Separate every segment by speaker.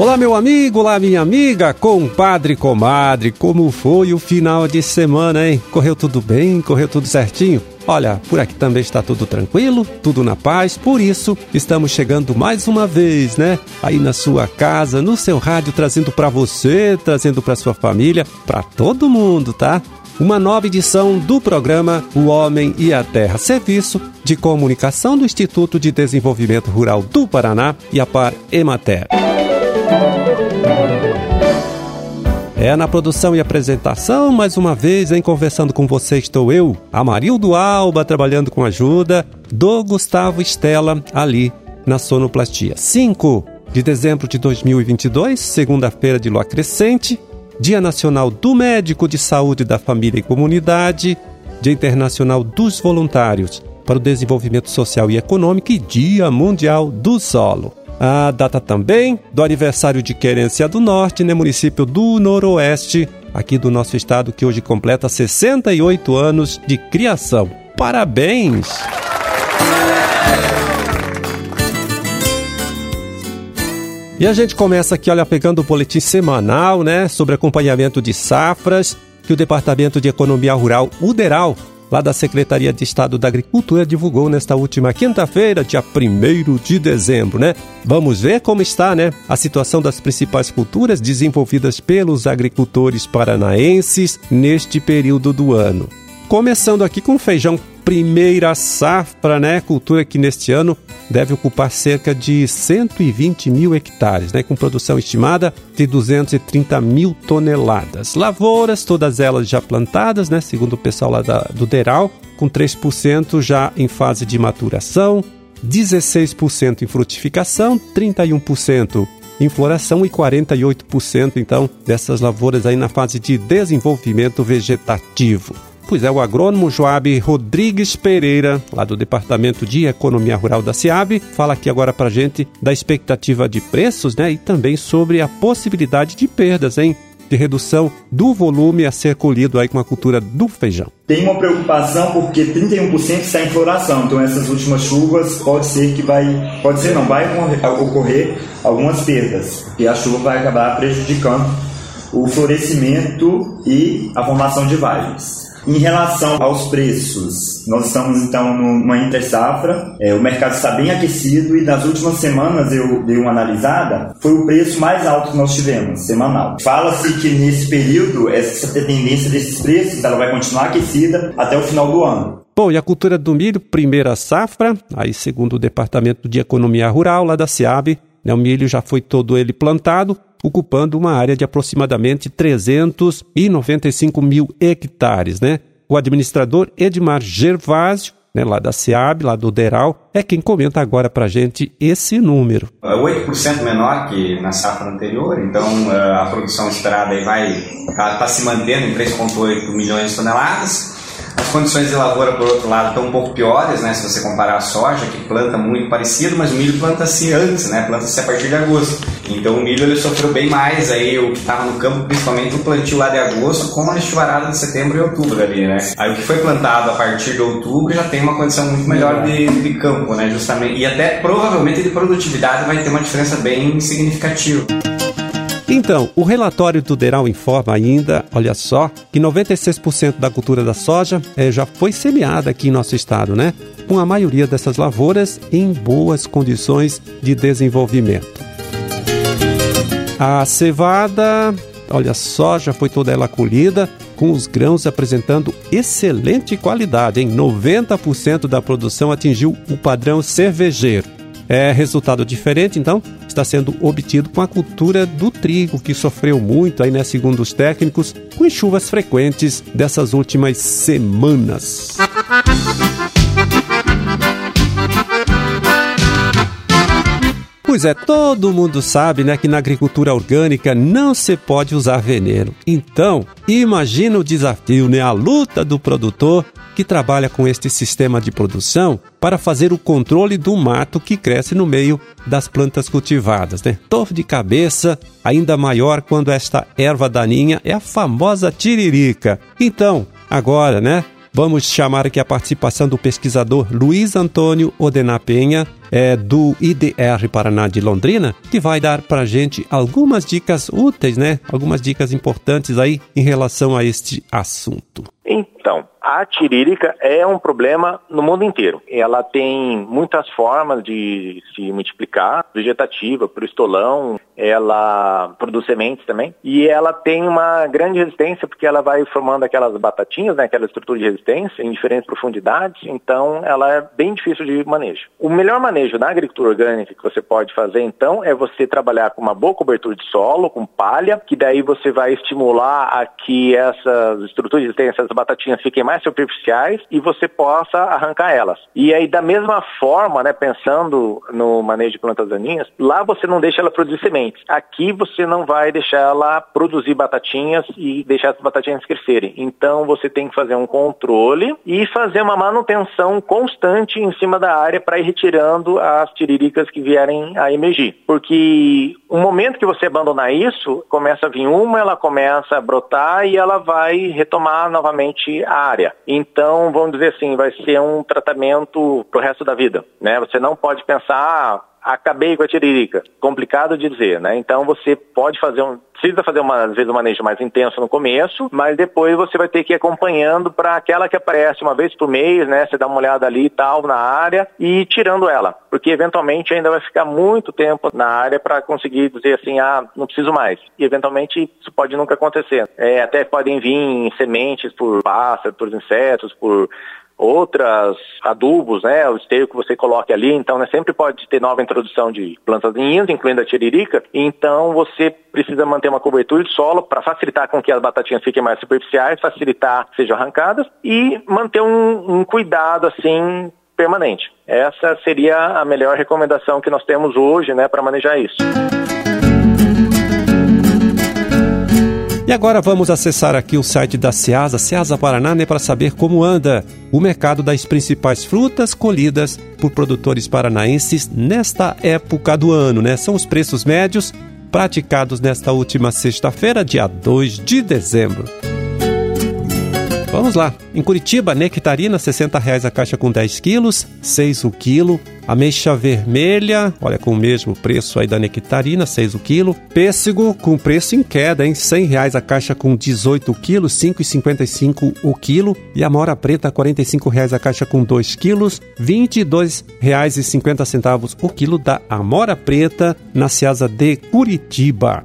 Speaker 1: Olá, meu amigo, olá, minha amiga, compadre, comadre, como foi o final de semana, hein? Correu tudo bem? Correu tudo certinho? Olha, por aqui também está tudo tranquilo, tudo na paz, por isso estamos chegando mais uma vez, né? Aí na sua casa, no seu rádio, trazendo para você, trazendo para sua família, para todo mundo, tá? Uma nova edição do programa O Homem e a Terra, serviço de comunicação do Instituto de Desenvolvimento Rural do Paraná e a Par Emater. É na produção e apresentação, mais uma vez, em conversando com você estou eu, Amarildo Alba, trabalhando com ajuda do Gustavo Estela, ali na Sonoplastia. 5 de dezembro de 2022, segunda-feira de lua crescente, Dia Nacional do Médico de Saúde da Família e Comunidade, Dia Internacional dos Voluntários para o Desenvolvimento Social e Econômico e Dia Mundial do Solo. A data também do aniversário de Querência do Norte, no né, município do Noroeste, aqui do nosso estado, que hoje completa 68 anos de criação. Parabéns! E a gente começa aqui, olha, pegando o boletim semanal, né, sobre acompanhamento de safras, que o Departamento de Economia Rural, UDERAL, lá da Secretaria de Estado da Agricultura, divulgou nesta última quinta-feira, dia 1 de dezembro, né? Vamos ver como está, né? A situação das principais culturas desenvolvidas pelos agricultores paranaenses neste período do ano. Começando aqui com feijão primeira safra, né? Cultura que neste ano deve ocupar cerca de 120 mil hectares, né? Com produção estimada de 230 mil toneladas. Lavouras, todas elas já plantadas, né? Segundo o pessoal lá da, do Deral, com 3% já em fase de maturação, 16% em frutificação, 31% em floração e 48% então dessas lavouras aí na fase de desenvolvimento vegetativo. Pois é, o agrônomo Joab Rodrigues Pereira, lá do Departamento de Economia Rural da SEAB, fala aqui agora para gente da expectativa de preços, né? E também sobre a possibilidade de perdas, hein? de redução do volume a ser colhido aí com a cultura do feijão.
Speaker 2: Tem uma preocupação porque 31% está em floração, então essas últimas chuvas pode ser que vai, pode ser não, vai ocorrer algumas perdas, porque a chuva vai acabar prejudicando o florescimento e a formação de vagens. Em relação aos preços, nós estamos então numa entre safra, é, o mercado está bem aquecido e nas últimas semanas eu dei uma analisada, foi o preço mais alto que nós tivemos, semanal. Fala-se que nesse período, essa tendência desses preços ela vai continuar aquecida até o final do ano.
Speaker 1: Bom, e a cultura do milho, primeira safra, aí segundo o Departamento de Economia Rural lá da SEAB, né, o milho já foi todo ele plantado, ocupando uma área de aproximadamente 395 mil hectares. Né? O administrador Edmar Gervásio, né, lá da SEAB, lá do DERAL, é quem comenta agora para gente esse número.
Speaker 3: É 8% menor que na safra anterior, então é, a produção esperada está se mantendo em 3,8 milhões de toneladas. As condições de lavoura, por outro lado, estão um pouco piores, né? Se você comparar a soja, que planta muito parecido, mas o milho planta-se antes, né? Planta-se a partir de agosto. Então o milho ele sofreu bem mais aí, o que estava no campo, principalmente o plantio lá de agosto, com a chuvarada de setembro e outubro ali, né? Aí o que foi plantado a partir de outubro já tem uma condição muito melhor de, de campo, né? Justamente. E até provavelmente de produtividade vai ter uma diferença bem significativa.
Speaker 1: Então, o relatório do Deral informa ainda, olha só, que 96% da cultura da soja é, já foi semeada aqui em nosso estado, né? Com a maioria dessas lavouras em boas condições de desenvolvimento. A cevada, olha só, já foi toda ela colhida, com os grãos apresentando excelente qualidade, em 90% da produção atingiu o padrão cervejeiro. É resultado diferente, então, está sendo obtido com a cultura do trigo, que sofreu muito, aí, né, segundo os técnicos, com chuvas frequentes dessas últimas semanas. Pois é, todo mundo sabe né, que na agricultura orgânica não se pode usar veneno. Então, imagina o desafio, né, a luta do produtor que trabalha com este sistema de produção para fazer o controle do mato que cresce no meio das plantas cultivadas. Né? Dor de cabeça ainda maior quando esta erva daninha é a famosa tiririca. Então, agora, né? Vamos chamar aqui a participação do pesquisador Luiz Antônio Odená Penha, é do IDR Paraná de Londrina, que vai dar para gente algumas dicas úteis, né? Algumas dicas importantes aí em relação a este assunto.
Speaker 4: Então, a tirílica é um problema no mundo inteiro. Ela tem muitas formas de se multiplicar, vegetativa, por estolão, ela produz sementes também, e ela tem uma grande resistência porque ela vai formando aquelas batatinhas, né, aquela estrutura de resistência em diferentes profundidades, então ela é bem difícil de manejo. O melhor manejo na agricultura orgânica que você pode fazer, então, é você trabalhar com uma boa cobertura de solo, com palha, que daí você vai estimular a que essas estruturas resistência, essas batatinhas fiquem mais superficiais e você possa arrancar elas. E aí, da mesma forma, né, pensando no manejo de plantas daninhas, lá você não deixa ela produzir sementes. Aqui você não vai deixar ela produzir batatinhas e deixar as batatinhas crescerem. Então você tem que fazer um controle e fazer uma manutenção constante em cima da área para ir retirando as tiriricas que vierem a emergir. Porque o momento que você abandonar isso, começa a vir uma, ela começa a brotar e ela vai retomar novamente a área. Então, vamos dizer assim, vai ser um tratamento pro resto da vida, né? Você não pode pensar, ah, acabei com a tiririca. Complicado de dizer, né? Então você pode fazer um, precisa fazer uma, às vezes um manejo mais intenso no começo, mas depois você vai ter que ir acompanhando para aquela que aparece uma vez por mês, né? Você dá uma olhada ali e tal na área e tirando ela, porque eventualmente ainda vai ficar muito tempo na área para conseguir dizer assim, ah, não preciso mais. E eventualmente isso pode nunca acontecer. É, até podem vir sementes por pássaros, por insetos, por outras adubos, né, o esteio que você coloque ali, então né, sempre pode ter nova introdução de plantas daninhas, incluindo a tiririca, então você precisa manter uma cobertura de solo para facilitar com que as batatinhas fiquem mais superficiais, facilitar que sejam arrancadas e manter um, um cuidado assim permanente. Essa seria a melhor recomendação que nós temos hoje, né, para manejar isso.
Speaker 1: E agora vamos acessar aqui o site da Ceasa, Ceasa Paraná, né, para saber como anda o mercado das principais frutas colhidas por produtores paranaenses nesta época do ano, né? São os preços médios praticados nesta última sexta-feira, dia 2 de dezembro. Vamos lá. Em Curitiba, nectarina, 60 reais a caixa com 10 quilos, 6 o quilo. Ameixa vermelha, olha, com o mesmo preço aí da nectarina, 6 o quilo. Pêssego com preço em queda, hein? 100 reais a caixa com 18 quilos, 5,55 o quilo. E a mora preta, 45 reais a caixa com 2 quilos, 22 reais e 50 centavos o quilo da amora preta na Ceasa de Curitiba.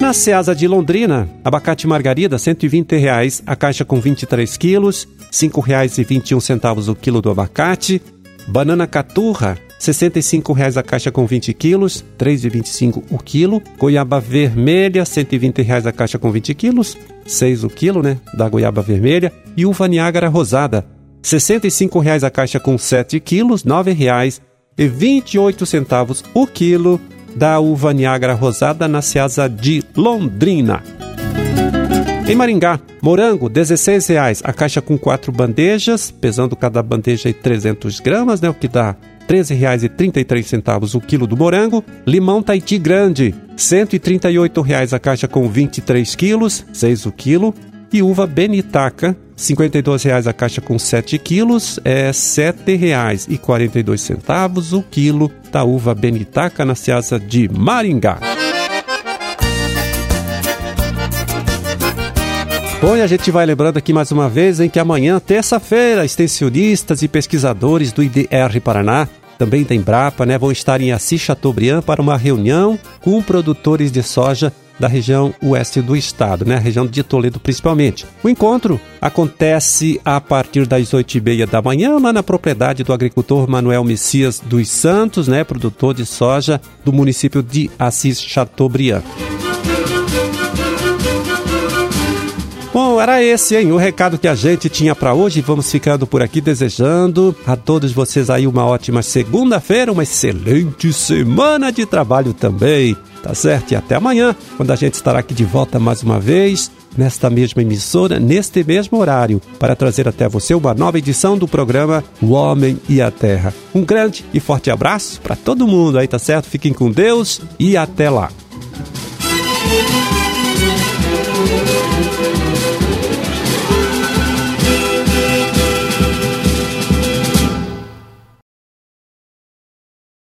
Speaker 1: Na Ceasa de Londrina, abacate margarida, 120 reais, a caixa com 23 quilos, R$ 5,21 o quilo do abacate. Banana caturra, 65 reais a caixa com 20 quilos, R$ 3,25 o quilo. Goiaba vermelha, 120 reais a caixa com 20 quilos, 6 o quilo, né, da goiaba vermelha. E uva Niágara rosada, 65 reais a caixa com 7 quilos, R$ 9,28 o quilo da uva Niágara rosada na Ceasa de Londrina. Em Maringá, morango, R$ 16,00 a caixa com quatro bandejas, pesando cada bandeja aí 300 gramas, né, o que dá R$ 13,33 o quilo do morango. Limão Taiti grande, R$ 138,00 a caixa com 23 quilos, 6 o quilo. Uva Benitaca, R$ 52,00 a caixa com 7 quilos, é R$ 7,42 o quilo da uva Benitaca na Ceasa de Maringá. Bom, e a gente vai lembrando aqui mais uma vez em que amanhã, terça-feira, extensionistas e pesquisadores do IDR Paraná, também da Embrapa, né, vão estar em Assis Chateaubriand para uma reunião com produtores de soja da região oeste do estado, né? a região de Toledo principalmente. O encontro acontece a partir das oito e meia da manhã lá na propriedade do agricultor Manuel Messias dos Santos, né? produtor de soja do município de Assis Chateaubriand. Bom, era esse, hein? O recado que a gente tinha para hoje. Vamos ficando por aqui desejando a todos vocês aí uma ótima segunda-feira, uma excelente semana de trabalho também. Tá certo? E até amanhã, quando a gente estará aqui de volta mais uma vez, nesta mesma emissora, neste mesmo horário, para trazer até você uma nova edição do programa O Homem e a Terra. Um grande e forte abraço para todo mundo aí, tá certo? Fiquem com Deus e até lá.